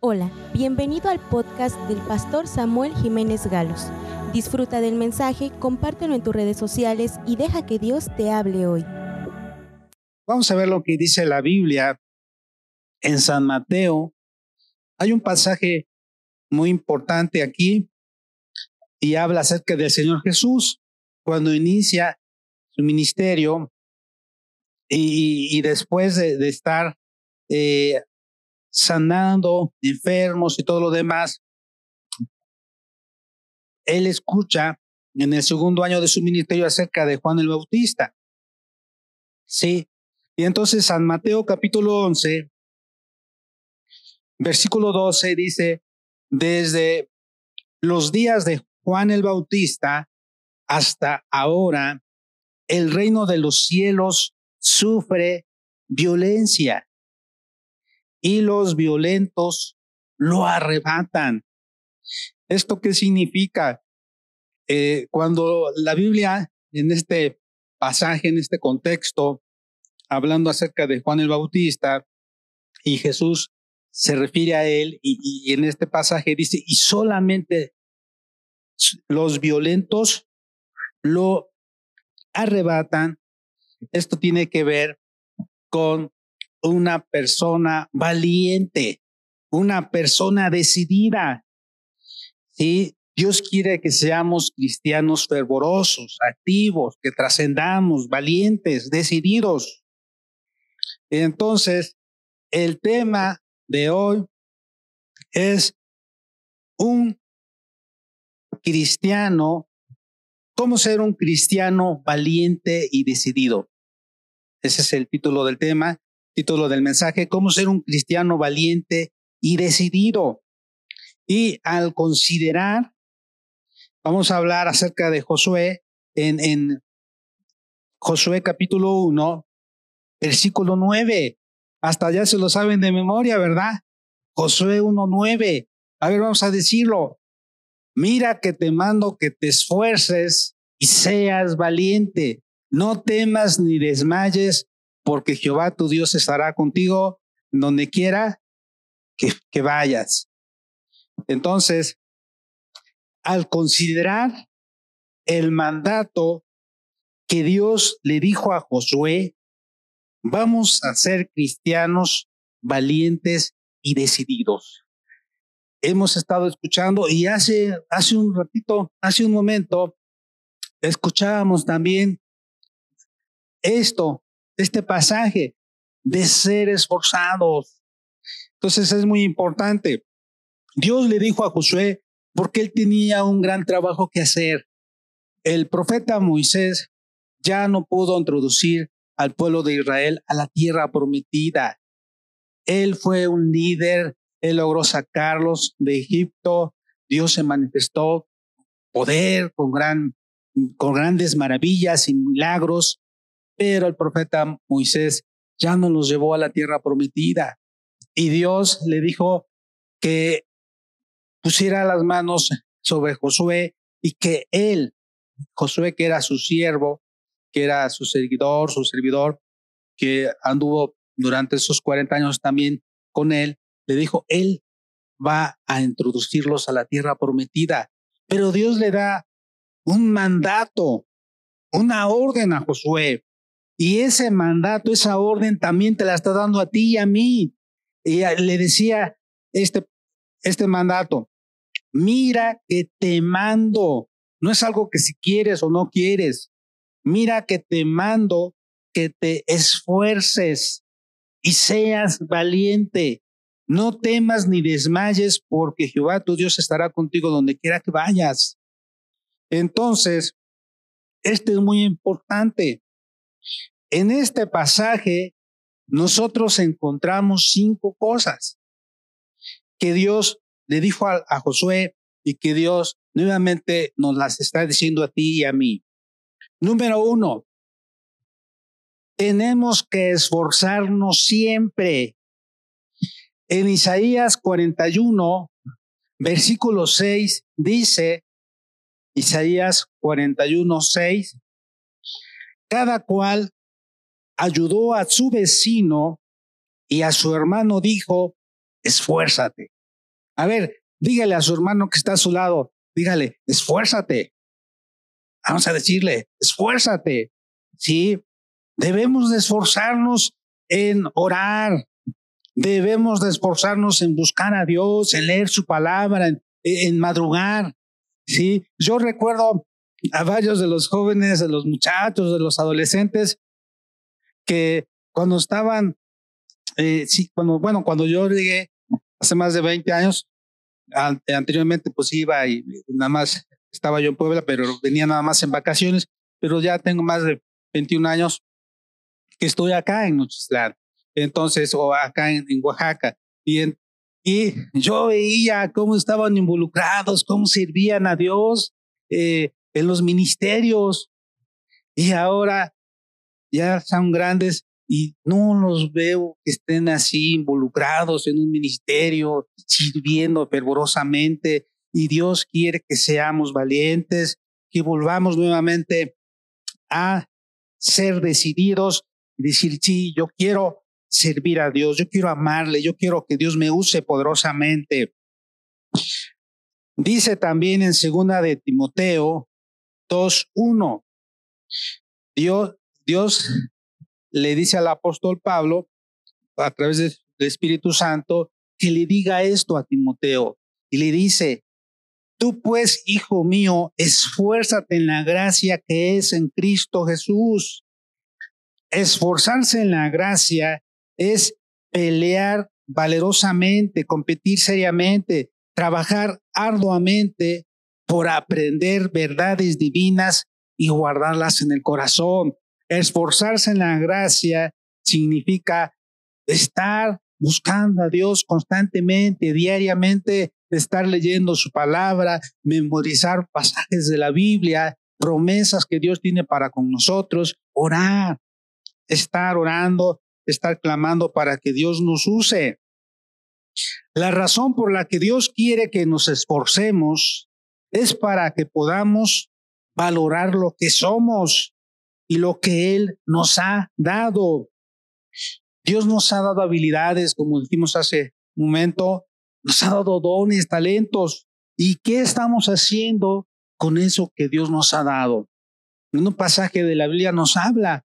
Hola, bienvenido al podcast del pastor Samuel Jiménez Galos. Disfruta del mensaje, compártelo en tus redes sociales y deja que Dios te hable hoy. Vamos a ver lo que dice la Biblia en San Mateo. Hay un pasaje muy importante aquí y habla acerca del Señor Jesús cuando inicia su ministerio y, después de, estar eh, sanando enfermos y todo lo demás, él escucha en el segundo año de su ministerio acerca de Juan el Bautista. Sí. Y entonces San Mateo capítulo 11, versículo 12 dice, desde los días de Juan el Bautista hasta ahora, el reino de los cielos sufre violencia y los violentos lo arrebatan. ¿Esto qué significa? Eh, cuando la Biblia, en este pasaje, en este contexto, hablando acerca de Juan el Bautista y Jesús se refiere a él y, en este pasaje dice, y solamente los violentos lo arrebatan. Esto tiene que ver con una persona valiente, una persona decidida. ¿Sí? Dios quiere que seamos cristianos fervorosos, activos, que trascendamos, valientes, decididos. Entonces, el tema de hoy es un cristiano, cómo ser un cristiano valiente y decidido. Ese es el título del tema título del mensaje, cómo ser un cristiano valiente y decidido. Y al considerar, vamos a hablar acerca de Josué en, Josué capítulo 1, versículo 9. Hasta ya se lo saben de memoria, ¿verdad? Josué 1.9. A ver, vamos a decirlo. Mira que te mando que te esfuerces y seas valiente. No temas ni desmayes, porque Jehová tu Dios estará contigo donde quiera que, vayas. Entonces, al considerar el mandato que Dios le dijo a Josué, vamos a ser cristianos valientes y decididos. Hemos estado escuchando y hace, hace un ratito, hace un momento, escuchábamos también esto, este pasaje de ser esforzados. Entonces es muy importante. Dios le dijo a Josué porque él tenía un gran trabajo que hacer. El profeta Moisés ya no pudo introducir al pueblo de Israel a la tierra prometida. Él fue un líder, él logró sacarlos de Egipto, Dios se manifestó poder con gran con grandes maravillas y milagros, pero el profeta Moisés ya no los llevó a la tierra prometida. Y Dios le dijo que pusiera las manos sobre Josué y que él, Josué que era su siervo, que era su seguidor, su servidor, que anduvo durante esos 40 años también con él, le dijo, él va a introducirlos a la tierra prometida. Pero Dios le da un mandato, una orden a Josué. Y ese mandato, esa orden también te la está dando a ti y a mí. Y le decía este, este mandato, mira que te mando. No es algo que si quieres o no quieres. Mira que te mando que te esfuerces y seas valiente. No temas ni desmayes porque Jehová tu Dios estará contigo donde quiera que vayas. Entonces, este es muy importante. En este pasaje, nosotros encontramos cinco cosas que Dios le dijo a, Josué y que Dios nuevamente nos las está diciendo a ti y a mí. Número uno, tenemos que esforzarnos siempre. En Isaías 41, versículo 6, dice, Isaías 41, 6, cada cual ayudó a su vecino y a su hermano dijo, esfuérzate. A ver, dígale a su hermano que está a su lado, dígale, esfuérzate. Vamos a decirle, esfuérzate. Sí, debemos de esforzarnos en orar. Debemos de esforzarnos en buscar a Dios, en leer su palabra, en, en madrugar. Sí, yo recuerdo a varios de los jóvenes, de los muchachos, de los adolescentes, que cuando estaban, eh, sí, cuando, bueno, cuando yo llegué hace más de 20 años, anteriormente pues iba y nada más estaba yo en Puebla, pero venía nada más en vacaciones, pero ya tengo más de 21 años que estoy acá en Nochistlán, entonces, o acá en, Oaxaca, y, y yo veía cómo estaban involucrados, cómo servían a Dios eh, en los ministerios, y ahora ya son grandes y no los veo que estén así involucrados en un ministerio, sirviendo fervorosamente. Y Dios quiere que seamos valientes, que volvamos nuevamente a ser decididos y decir, sí, yo quiero servir a Dios, yo quiero amarle, yo quiero que Dios me use poderosamente. Dice también en segunda de Timoteo 2.1, Dios, Dios le dice al apóstol Pablo, a través del Espíritu Santo, que le diga esto a Timoteo. Y le dice, tú pues, hijo mío, esfuérzate en la gracia que es en Cristo Jesús. Esforzarse en la gracia es pelear valerosamente, competir seriamente, trabajar arduamente por aprender verdades divinas y guardarlas en el corazón. Esforzarse en la gracia significa estar buscando a Dios constantemente, diariamente, estar leyendo su palabra, memorizar pasajes de la Biblia, promesas que Dios tiene para con nosotros, orar, estar orando, estar clamando para que Dios nos use. La razón por la que Dios quiere que nos esforcemos es para que podamos valorar lo que somos y lo que Él nos ha dado. Dios nos ha dado habilidades, como dijimos hace un momento, nos ha dado dones, talentos. ¿Y qué estamos haciendo con eso que Dios nos ha dado? Un pasaje de la Biblia nos habla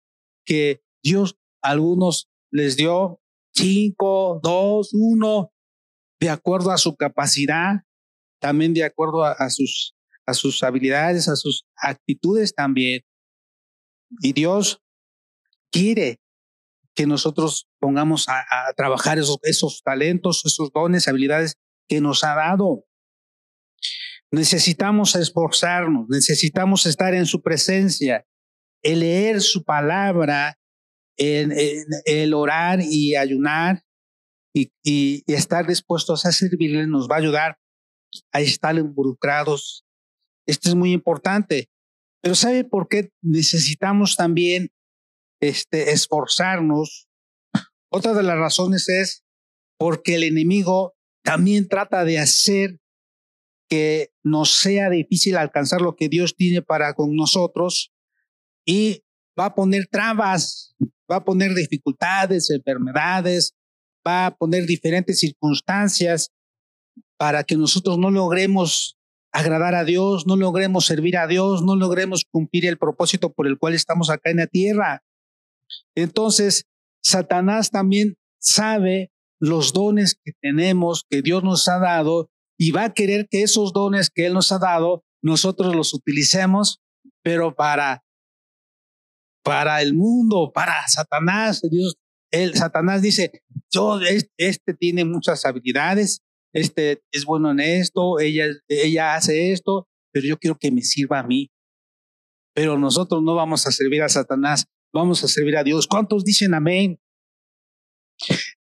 que Dios a algunos les dio cinco, dos, uno, de acuerdo a su capacidad, también de acuerdo a sus, a sus habilidades, a sus actitudes también. Y Dios quiere que nosotros pongamos a, trabajar esos, esos talentos, esos dones, habilidades que nos ha dado. Necesitamos esforzarnos, necesitamos estar en su presencia, el leer su palabra, el, orar y ayunar y, y, estar dispuestos a servirle nos va a ayudar a estar involucrados. Esto es muy importante. Pero ¿sabe por qué necesitamos también este, esforzarnos? Otra de las razones es porque el enemigo también trata de hacer que nos sea difícil alcanzar lo que Dios tiene para con nosotros y va a poner trabas, va a poner dificultades, enfermedades, va a poner diferentes circunstancias para que nosotros no logremos agradar a Dios, no logremos servir a Dios, no logremos cumplir el propósito por el cual estamos acá en la tierra. Entonces, Satanás también sabe los dones que tenemos, que Dios nos ha dado, y va a querer que esos dones que Él nos ha dado, nosotros los utilicemos, pero para, para el mundo, para Satanás. Dios, el Satanás dice, yo, este tiene muchas habilidades, este es bueno en esto, ella, ella hace esto, pero yo quiero que me sirva a mí. Pero nosotros no vamos a servir a Satanás, vamos a servir a Dios. ¿Cuántos dicen amén?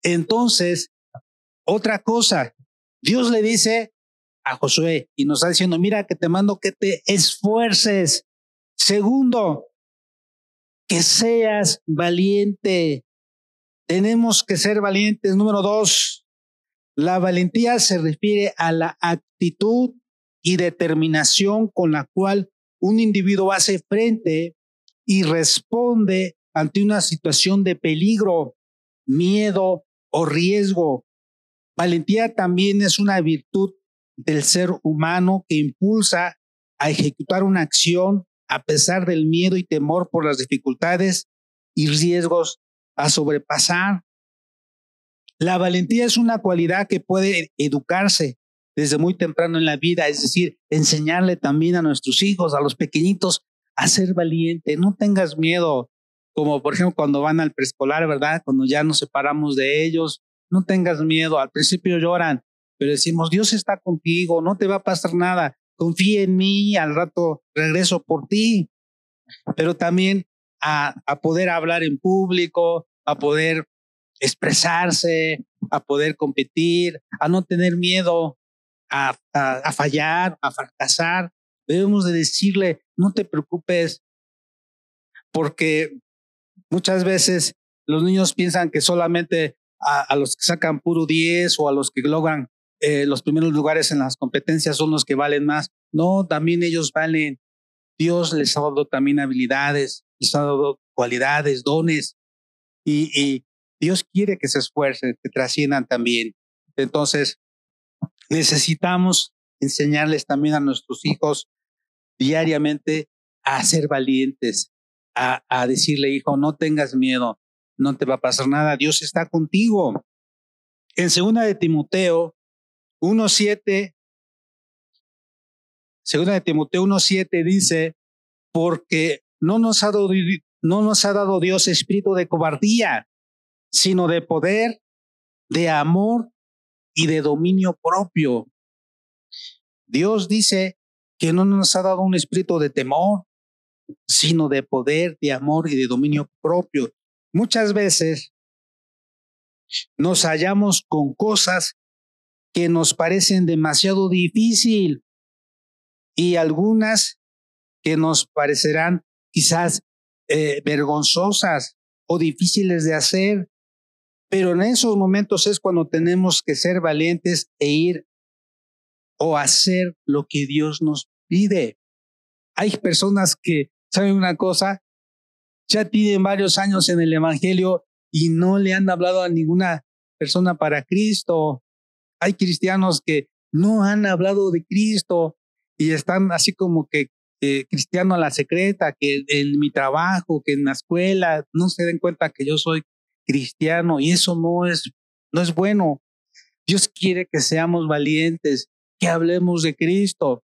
Entonces, otra cosa, Dios le dice a Josué y nos está diciendo, mira que te mando que te esfuerces. Segundo, que seas valiente. Tenemos que ser valientes. Número dos, la valentía se refiere a la actitud y determinación con la cual un individuo hace frente y responde ante una situación de peligro, miedo o riesgo. Valentía también es una virtud del ser humano que impulsa a ejecutar una acción a pesar del miedo y temor por las dificultades y riesgos a sobrepasar. La valentía es una cualidad que puede educarse desde muy temprano en la vida, es decir, enseñarle también a nuestros hijos, a los pequeñitos, a ser valiente. No tengas miedo, como por ejemplo cuando van al preescolar, ¿verdad? Cuando ya nos separamos de ellos, no tengas miedo. Al principio lloran, pero decimos, Dios está contigo, no te va a pasar nada, confía en mí, al rato regreso por ti. Pero también a, a poder hablar en público, a poder expresarse, a poder competir, a no tener miedo a, a, fallar, a fracasar. Debemos de decirle, no te preocupes, porque muchas veces los niños piensan que solamente a, los que sacan puro 10 o a los que logran eh, los primeros lugares en las competencias son los que valen más. No, también ellos valen. Dios les ha dado también habilidades, les ha dado cualidades, dones. Y, y Dios quiere que se esfuercen, que trasciendan también. Entonces, necesitamos enseñarles también a nuestros hijos diariamente a ser valientes, a, decirle, hijo, no tengas miedo, no te va a pasar nada, Dios está contigo. En segunda de Timoteo 1.7, segunda de Timoteo 1.7 dice, porque no nos, ha dado, no nos ha dado Dios espíritu de cobardía, sino de poder, de amor y de dominio propio. Dios dice que no nos ha dado un espíritu de temor, sino de poder, de amor y de dominio propio. Muchas veces nos hallamos con cosas que nos parecen demasiado difícil y algunas que nos parecerán quizás eh, vergonzosas o difíciles de hacer. Pero en esos momentos es cuando tenemos que ser valientes e ir o hacer lo que Dios nos pide. Hay personas que, ¿saben una cosa? ya tienen varios años en el Evangelio y no le han hablado a ninguna persona para Cristo. Hay cristianos que no han hablado de Cristo y están así como que cristiano a la secreta, que en mi trabajo, que en la escuela, no se den cuenta que yo soy cristiano y eso no es, no es bueno. Dios quiere que seamos valientes, que hablemos de Cristo.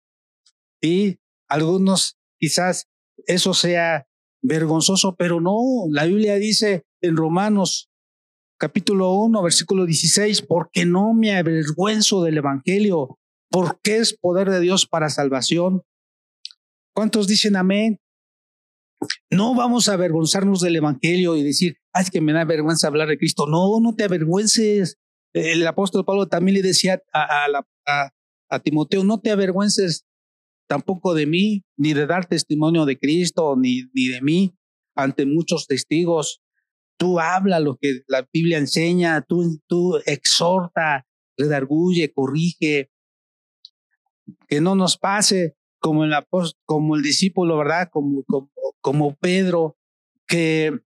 Y algunos quizás eso sea vergonzoso, pero no, la Biblia dice en Romanos capítulo 1, versículo 16, porque no me avergüenzo del Evangelio, porque es poder de Dios para salvación. ¿Cuántos dicen amén? No vamos a avergonzarnos del Evangelio y decir, ay, es que me da vergüenza hablar de Cristo. No, no te avergüences. El apóstol Pablo también le decía a, Timoteo, no te avergüences tampoco de mí, ni de dar testimonio de Cristo, ni, ni de mí ante muchos testigos. Tú habla lo que la Biblia enseña, tú, tú exhorta, redarguye, corrige, que no nos pase como el, como el discípulo, ¿verdad? Como, como, como Pedro, que,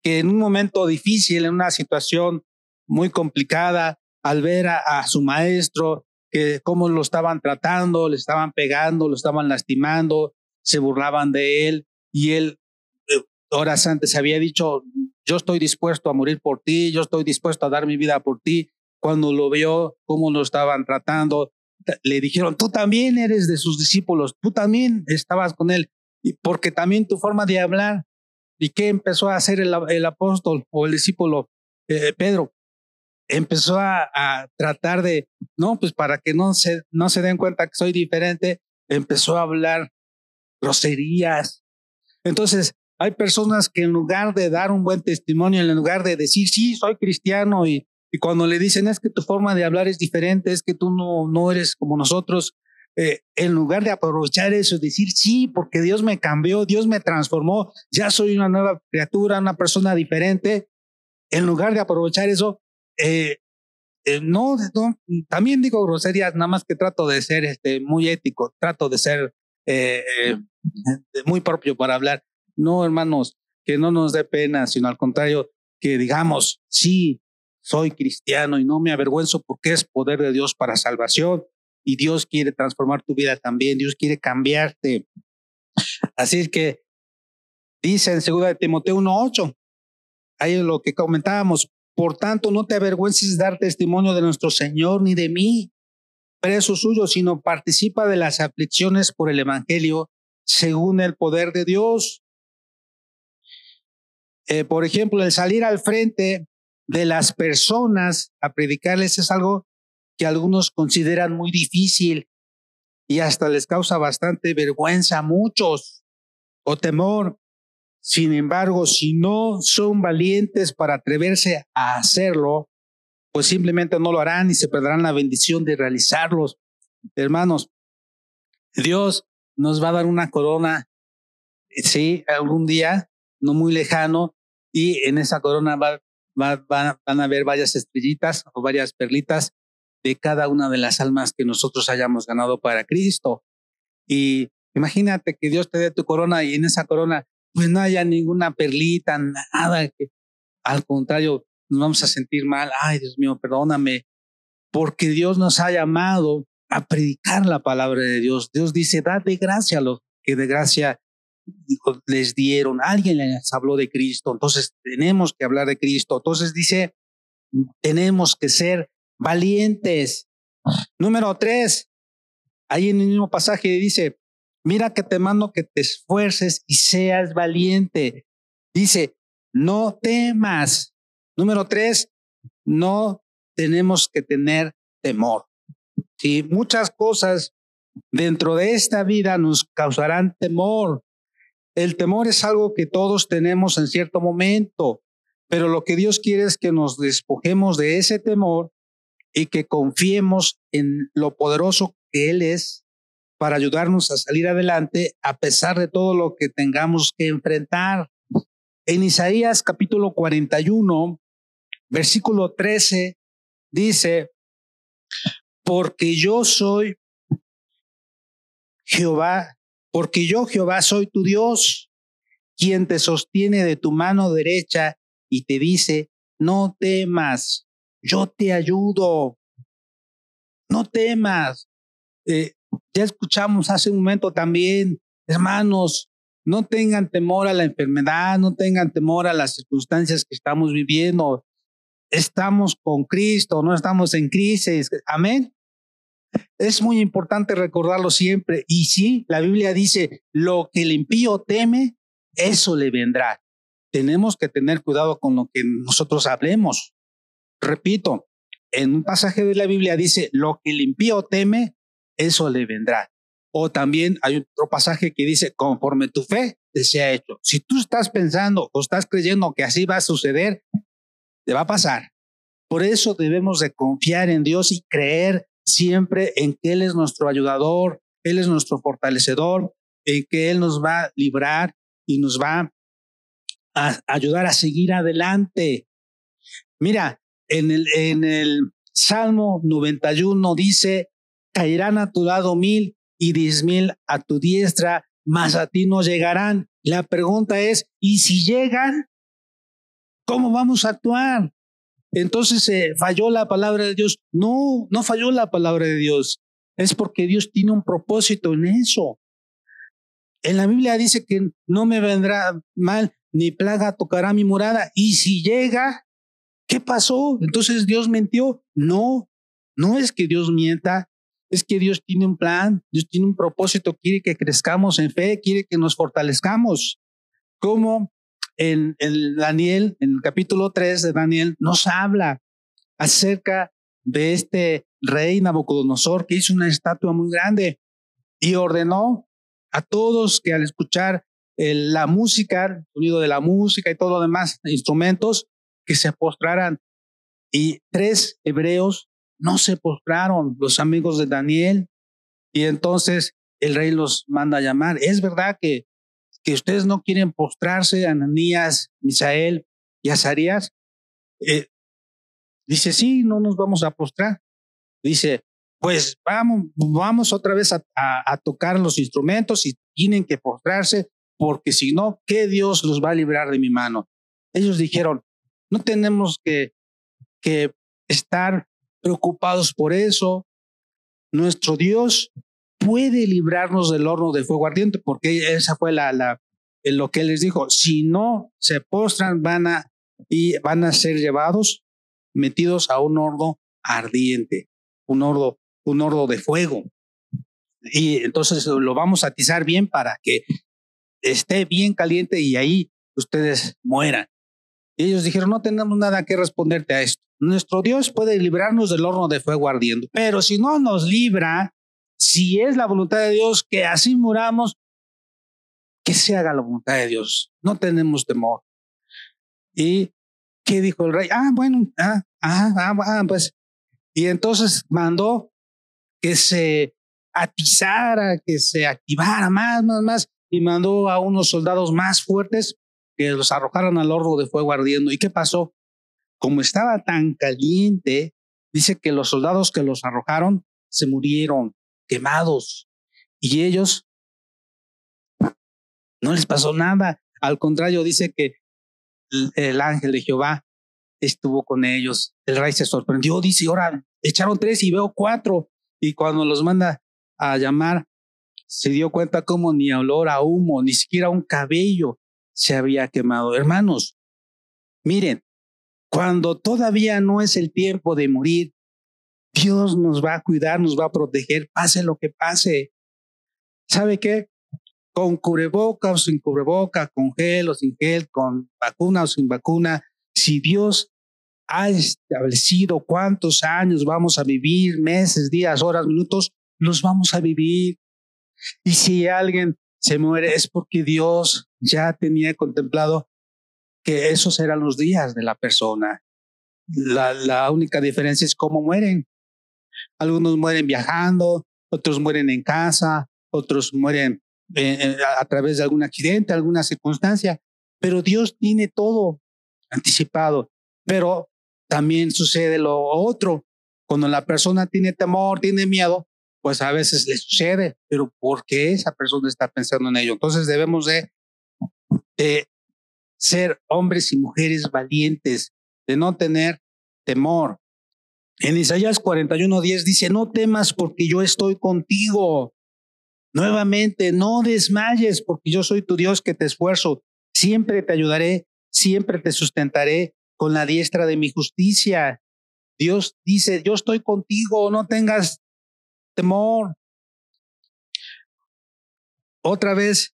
que en un momento difícil, en una situación muy complicada, al ver a, a su maestro, que cómo lo estaban tratando, le estaban pegando, lo estaban lastimando, se burlaban de él y él eh, horas antes había dicho, yo estoy dispuesto a morir por ti, yo estoy dispuesto a dar mi vida por ti. Cuando lo vio, cómo lo estaban tratando, le dijeron, tú también eres de sus discípulos, tú también estabas con él, y porque también tu forma de hablar. ¿Y qué empezó a hacer el, el apóstol o el discípulo eh, Pedro? empezó a, tratar de, no, pues para que no se, no se den cuenta que soy diferente, empezó a hablar groserías. Entonces, hay personas que en lugar de dar un buen testimonio, en lugar de decir, sí, soy cristiano, y, y cuando le dicen, es que tu forma de hablar es diferente, es que tú no, no eres como nosotros, eh, en lugar de aprovechar eso, decir, sí, porque Dios me cambió, Dios me transformó, ya soy una nueva criatura, una persona diferente, en lugar de aprovechar eso, eh, eh, no, no, también digo groserías, nada más que trato de ser este, muy ético, trato de ser eh, muy propio para hablar. No, hermanos, que no nos dé pena, sino al contrario, que digamos, sí, soy cristiano y no me avergüenzo porque es poder de Dios para salvación y Dios quiere transformar tu vida también, Dios quiere cambiarte. Así que dice en 2 de Timoteo 1:8, ahí lo que comentábamos, por tanto no te avergüences de dar testimonio de nuestro Señor ni de mí, preso suyo, sino participa de las aflicciones por el evangelio según el poder de Dios. Eh, por ejemplo, el salir al frente de las personas a predicarles es algo que algunos consideran muy difícil y hasta les causa bastante vergüenza a muchos o temor. Sin embargo, si no son valientes para atreverse a hacerlo, pues simplemente no lo harán y se perderán la bendición de realizarlos. Hermanos, Dios nos va a dar una corona, sí, algún día, no muy lejano, y en esa corona va van, a ver varias estrellitas o varias perlitas de cada una de las almas que nosotros hayamos ganado para Cristo. Y imagínate que Dios te dé tu corona y en esa corona pues no haya ninguna perlita, nada que al contrario nos vamos a sentir mal. Ay, Dios mío, perdóname, porque Dios nos ha llamado a predicar la palabra de Dios. Dios dice, dad de gracia a los que de gracia les dieron, alguien les habló de Cristo, entonces tenemos que hablar de Cristo. Entonces dice, tenemos que ser valientes. Número tres, ahí en el mismo pasaje dice, mira que te mando que te esfuerces y seas valiente. Dice, no temas. Número tres, no tenemos que tener temor. Si muchas cosas dentro de esta vida nos causarán temor, el temor es algo que todos tenemos en cierto momento, pero lo que Dios quiere es que nos despojemos de ese temor y que confiemos en lo poderoso que Él es para ayudarnos a salir adelante a pesar de todo lo que tengamos que enfrentar. En Isaías capítulo 41, versículo 13, dice, porque yo soy Jehová porque yo Jehová soy tu Dios, quien te sostiene de tu mano derecha y te dice, no temas, yo te ayudo, no temas. Eh, ya escuchamos hace un momento también, hermanos, no tengan temor a la enfermedad, no tengan temor a las circunstancias que estamos viviendo. Estamos con Cristo, no estamos en crisis. Amén. Es muy importante recordarlo siempre. Y sí, la Biblia dice, lo que el impío teme, eso le vendrá. Tenemos que tener cuidado con lo que nosotros hablemos. Repito, en un pasaje de la Biblia dice, lo que el impío teme, eso le vendrá. O también hay otro pasaje que dice, conforme tu fe sea hecho. Si tú estás pensando o estás creyendo que así va a suceder, te va a pasar. Por eso debemos de confiar en Dios y creer siempre en que Él es nuestro ayudador, Él es nuestro fortalecedor, en que Él nos va a librar y nos va a ayudar a seguir adelante. Mira, en el, Salmo 91 dice, caerán a tu lado mil y diez mil a tu diestra, mas a ti no llegarán. La pregunta es, ¿y si llegan? ¿Cómo vamos a actuar? Entonces eh, falló la palabra de Dios. No, no falló la palabra de Dios. Es porque Dios tiene un propósito en eso. En la Biblia dice que no me vendrá mal ni plaga tocará mi morada. Y si llega, ¿qué pasó? Entonces Dios mintió. No, no es que Dios mienta. Es que Dios tiene un plan, Dios tiene un propósito, quiere que crezcamos en fe, quiere que nos fortalezcamos. ¿Cómo? en, Daniel, en el capítulo 3 de Daniel, nos habla acerca de este rey Nabucodonosor que hizo una estatua muy grande y ordenó a todos que al escuchar la música, el sonido de la música y todo lo demás, instrumentos, que se postraran. Y tres hebreos no se postraron, los amigos de Daniel. Y entonces el rey los manda a llamar. Es verdad que que ustedes no quieren postrarse, Ananías, Misael y Azarías. Eh, dice, sí, no nos vamos a postrar. Dice, pues vamos, vamos otra vez a, a, tocar los instrumentos y tienen que postrarse, porque si no, ¿qué Dios los va a librar de mi mano? Ellos dijeron, no tenemos que que estar preocupados por eso. Nuestro Dios puede librarnos del horno de fuego ardiente, porque esa fue la, la, lo que él les dijo. Si no se postran, van a, y van a ser llevados, metidos a un horno ardiente, un horno, un horno de fuego. Y entonces lo vamos a atizar bien para que esté bien caliente y ahí ustedes mueran. Y ellos dijeron, no tenemos nada que responderte a esto. Nuestro Dios puede librarnos del horno de fuego ardiendo, pero si no nos libra, si es la voluntad de Dios que así muramos, que se haga la voluntad de Dios. No tenemos temor. ¿Y qué dijo el rey? Ah, bueno, ah, ah, ah, ah pues. Y entonces mandó que se atizara, que se activara más, más, más, y mandó a unos soldados más fuertes que los arrojaran al horno de fuego ardiendo. ¿Y qué pasó? Como estaba tan caliente, dice que los soldados que los arrojaron se murieron quemados y ellos no les pasó nada. Al contrario, dice que el, ángel de Jehová estuvo con ellos. El rey se sorprendió, dice, ahora echaron tres y veo cuatro. Y cuando los manda a llamar, se dio cuenta como ni olor a humo, ni siquiera un cabello se había quemado. Hermanos, miren, cuando todavía no es el tiempo de morir, Dios nos va a cuidar, nos va a proteger, pase lo que pase. ¿Sabe qué? Con cubreboca o sin cubreboca, con gel o sin gel, con vacuna o sin vacuna, si Dios ha establecido cuántos años vamos a vivir, meses, días, horas, minutos, los vamos a vivir. Y si alguien se muere es porque Dios ya tenía contemplado que esos eran los días de la persona. La, única diferencia es cómo mueren. Algunos mueren viajando, otros mueren en casa, otros mueren eh, eh, a través de algún accidente, alguna circunstancia, pero Dios tiene todo anticipado. Pero también sucede lo otro. Cuando la persona tiene temor, tiene miedo, pues a veces le sucede, pero ¿por qué esa persona está pensando en ello? Entonces debemos de, ser hombres y mujeres valientes, de no tener temor. En Isaías 41:10 dice, no temas porque yo estoy contigo. Nuevamente, no desmayes porque yo soy tu Dios que te esfuerzo. Siempre te ayudaré, siempre te sustentaré con la diestra de mi justicia. Dios dice, yo estoy contigo, no tengas temor. Otra vez,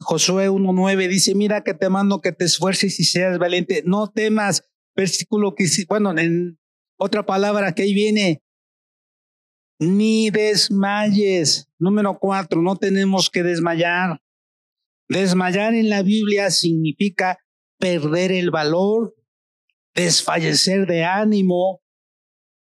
Josué 1.9 dice, mira que te mando que te esfuerces y seas valiente, no temas. Versículo que, bueno, en otra palabra que ahí viene, ni desmayes. Número cuatro, no tenemos que desmayar. Desmayar en la Biblia significa perder el valor, desfallecer de ánimo,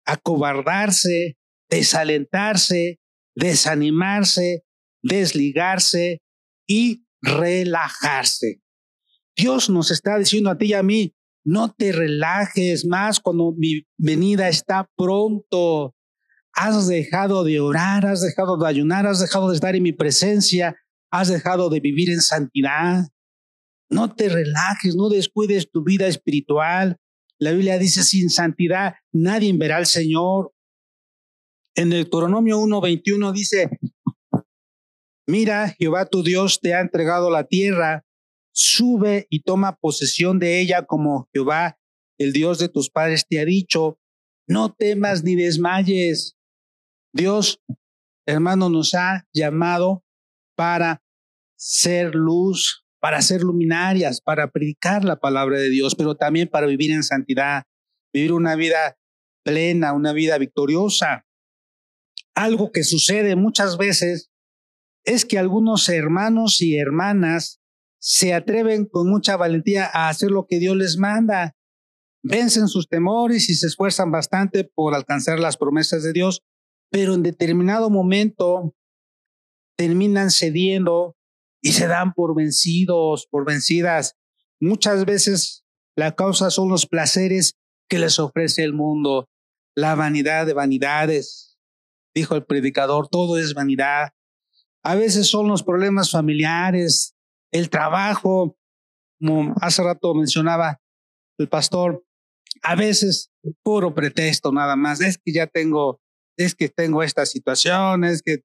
acobardarse, desalentarse, desanimarse, desligarse y relajarse. Dios nos está diciendo a ti y a mí, no te relajes más cuando mi venida está pronto. Has dejado de orar, has dejado de ayunar, has dejado de estar en mi presencia, has dejado de vivir en santidad. No te relajes, no descuides tu vida espiritual. La Biblia dice, sin santidad nadie verá al Señor. En Deuteronomio 1.21 dice, mira, Jehová tu Dios te ha entregado la tierra, sube y toma posesión de ella como Jehová, el Dios de tus padres, te ha dicho, no temas ni desmayes. Dios, hermano, nos ha llamado para ser luz, para ser luminarias, para predicar la palabra de Dios, pero también para vivir en santidad, vivir una vida plena, una vida victoriosa algo que sucede muchas veces es que algunos hermanos y hermanas se atreven con mucha valentía a hacer lo que Dios les manda. Vencen sus temores y se esfuerzan bastante por alcanzar las promesas de Dios, pero en determinado momento terminan cediendo y se dan por vencidos, por vencidas. Muchas veces la causa son los placeres que les ofrece el mundo, la vanidad de vanidades, dijo el predicador, todo es vanidad. A veces son los problemas familiares, el trabajo, como hace rato mencionaba el pastor, a veces puro pretexto nada más. Es que ya tengo, es que tengo esta situación, es que,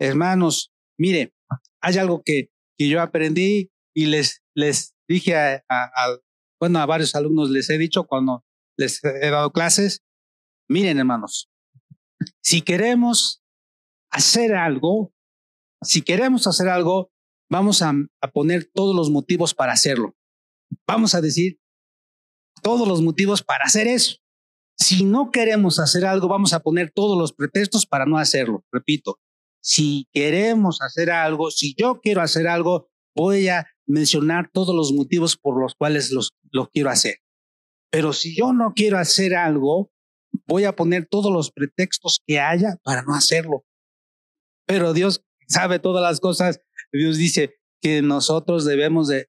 hermanos, mire, hay algo que, que yo aprendí y les, les dije a, bueno, a varios alumnos les he dicho cuando les he dado clases, miren hermanos, si queremos hacer algo, si queremos hacer algo, vamos a, poner todos los motivos para hacerlo. Vamos a decir todos los motivos para hacer eso. Si no queremos hacer algo, vamos a poner todos los pretextos para no hacerlo. Repito, si queremos hacer algo, si yo quiero hacer algo, voy a mencionar todos los motivos por los cuales los, lo quiero hacer. Pero si yo no quiero hacer algo, voy a poner todos los pretextos que haya para no hacerlo. Pero Dios sabe todas las cosas. Dios dice que nosotros debemos de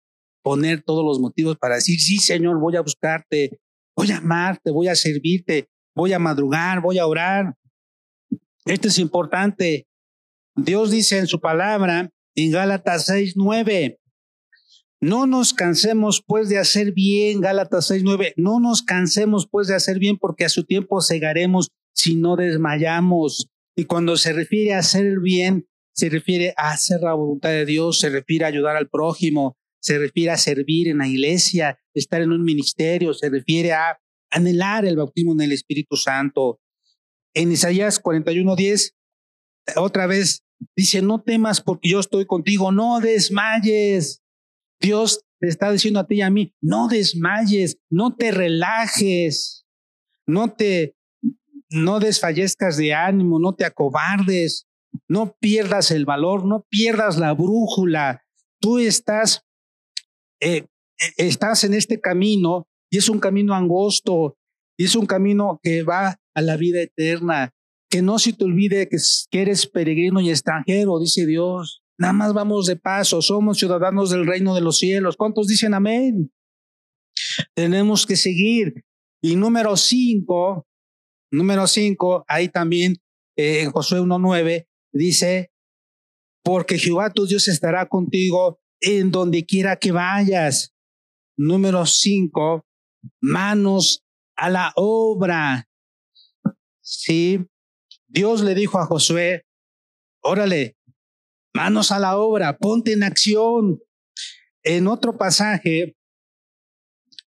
poner todos los motivos para decir, sí, Señor, voy a buscarte, voy a amarte, voy a servirte, voy a madrugar, voy a orar. Esto es importante. Dios dice en su palabra en Gálatas 6, 9, no nos cansemos pues de hacer bien, Gálatas 6, 9, no nos cansemos pues de hacer bien porque a su tiempo cegaremos si no desmayamos. Y cuando se refiere a hacer bien, se refiere a hacer la voluntad de Dios, se refiere a ayudar al prójimo, se refiere a servir en la iglesia, estar en un ministerio, se refiere a anhelar el bautismo en el Espíritu Santo. En Isaías 41:10, otra vez dice, no temas porque yo estoy contigo, no desmayes. Dios te está diciendo a ti y a mí, no desmayes, no te relajes, no te, no desfallezcas de ánimo, no te acobardes, no pierdas el valor, no pierdas la brújula. Tú estás eh, eh, estás en este camino y es un camino angosto, y es un camino que va a la vida eterna. Que no se te olvide que eres peregrino y extranjero, dice Dios. Nada más vamos de paso, somos ciudadanos del reino de los cielos. ¿Cuántos dicen amén? Tenemos que seguir. Y número cinco, número cinco, ahí también eh, en Josué 1.9 dice, porque Jehová tu Dios estará contigo en donde quiera que vayas. Número cinco, manos a la obra. Sí, Dios le dijo a Josué, órale, manos a la obra, ponte en acción. En otro pasaje,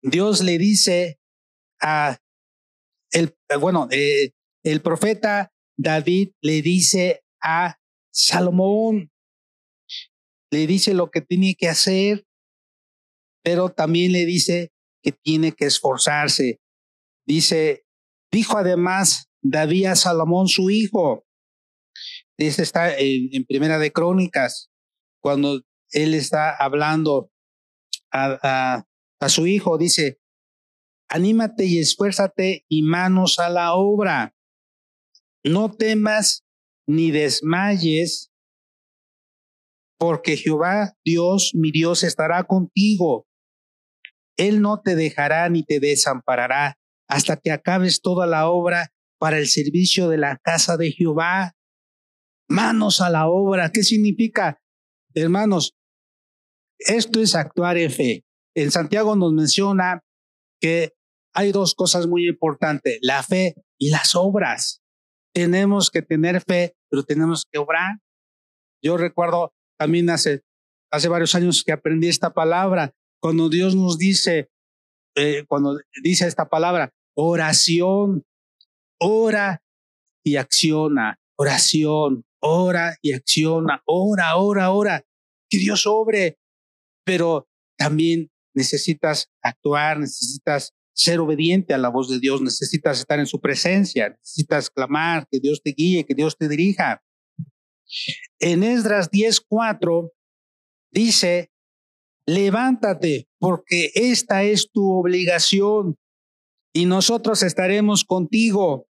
Dios le dice a el, bueno, eh, el profeta David le dice a Salomón, le dice lo que tiene que hacer, pero también le dice que tiene que esforzarse. Dice, dijo además David a Salomón su hijo. Este está en, Primera de Crónicas, cuando él está hablando a su hijo, dice, anímate y esfuérzate y manos a la obra. No temas ni desmayes, porque Jehová Dios, mi Dios, estará contigo. Él no te dejará ni te desamparará hasta que acabes toda la obra para el servicio de la casa de Jehová. Manos a la obra. ¿Qué significa? Hermanos, esto es actuar en fe. En Santiago nos menciona que hay dos cosas muy importantes, la fe y las obras. Tenemos que tener fe, pero tenemos que obrar. Yo recuerdo también hace, hace varios años que aprendí esta palabra. Cuando Dios nos dice, eh, cuando dice esta palabra, oración, ora y acciona, oración, ora y acciona, ora, ora, ora, que Dios obre, pero también necesitas actuar, necesitas ser obediente a la voz de Dios, necesitas estar en su presencia, necesitas clamar, que Dios te guíe, que Dios te dirija. En Esdras 10:4 dice, levántate porque esta es tu obligación y nosotros estaremos contigo.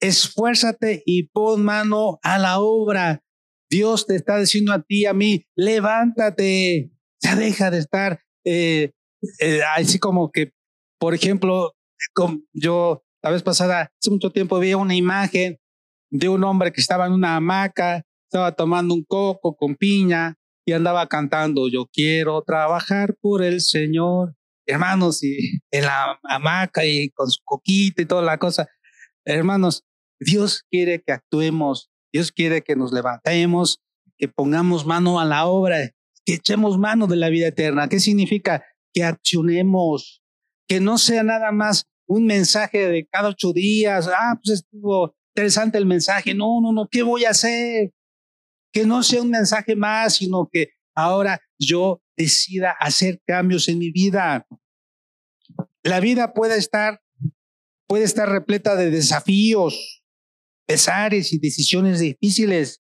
Esfuérzate y pon mano a la obra. Dios te está diciendo a ti, a mí, levántate. Ya deja de estar eh, eh, así como que, por ejemplo, yo la vez pasada, hace mucho tiempo, vi una imagen de un hombre que estaba en una hamaca estaba tomando un coco con piña y andaba cantando, yo quiero trabajar por el Señor, hermanos, y en la hamaca y con su coquita y toda la cosa. Hermanos, Dios quiere que actuemos, Dios quiere que nos levantemos, que pongamos mano a la obra, que echemos mano de la vida eterna. ¿Qué significa? Que accionemos, que no sea nada más un mensaje de cada ocho días. Ah, pues estuvo interesante el mensaje. No, no, no, ¿qué voy a hacer? Que no sea un mensaje más, sino que ahora yo decida hacer cambios en mi vida. La vida puede estar, puede estar repleta de desafíos, pesares y decisiones difíciles,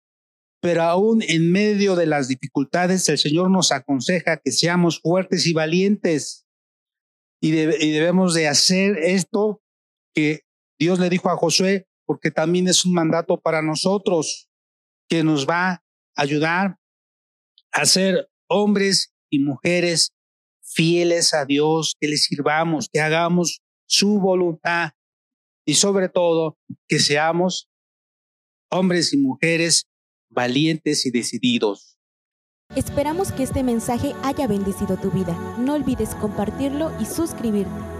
pero aún en medio de las dificultades, el Señor nos aconseja que seamos fuertes y valientes. Y, y debemos de hacer esto que Dios le dijo a Josué, porque también es un mandato para nosotros que nos va a ayudar a ser hombres y mujeres fieles a Dios, que le sirvamos, que hagamos su voluntad y sobre todo que seamos hombres y mujeres valientes y decididos. Esperamos que este mensaje haya bendecido tu vida. No olvides compartirlo y suscribirte.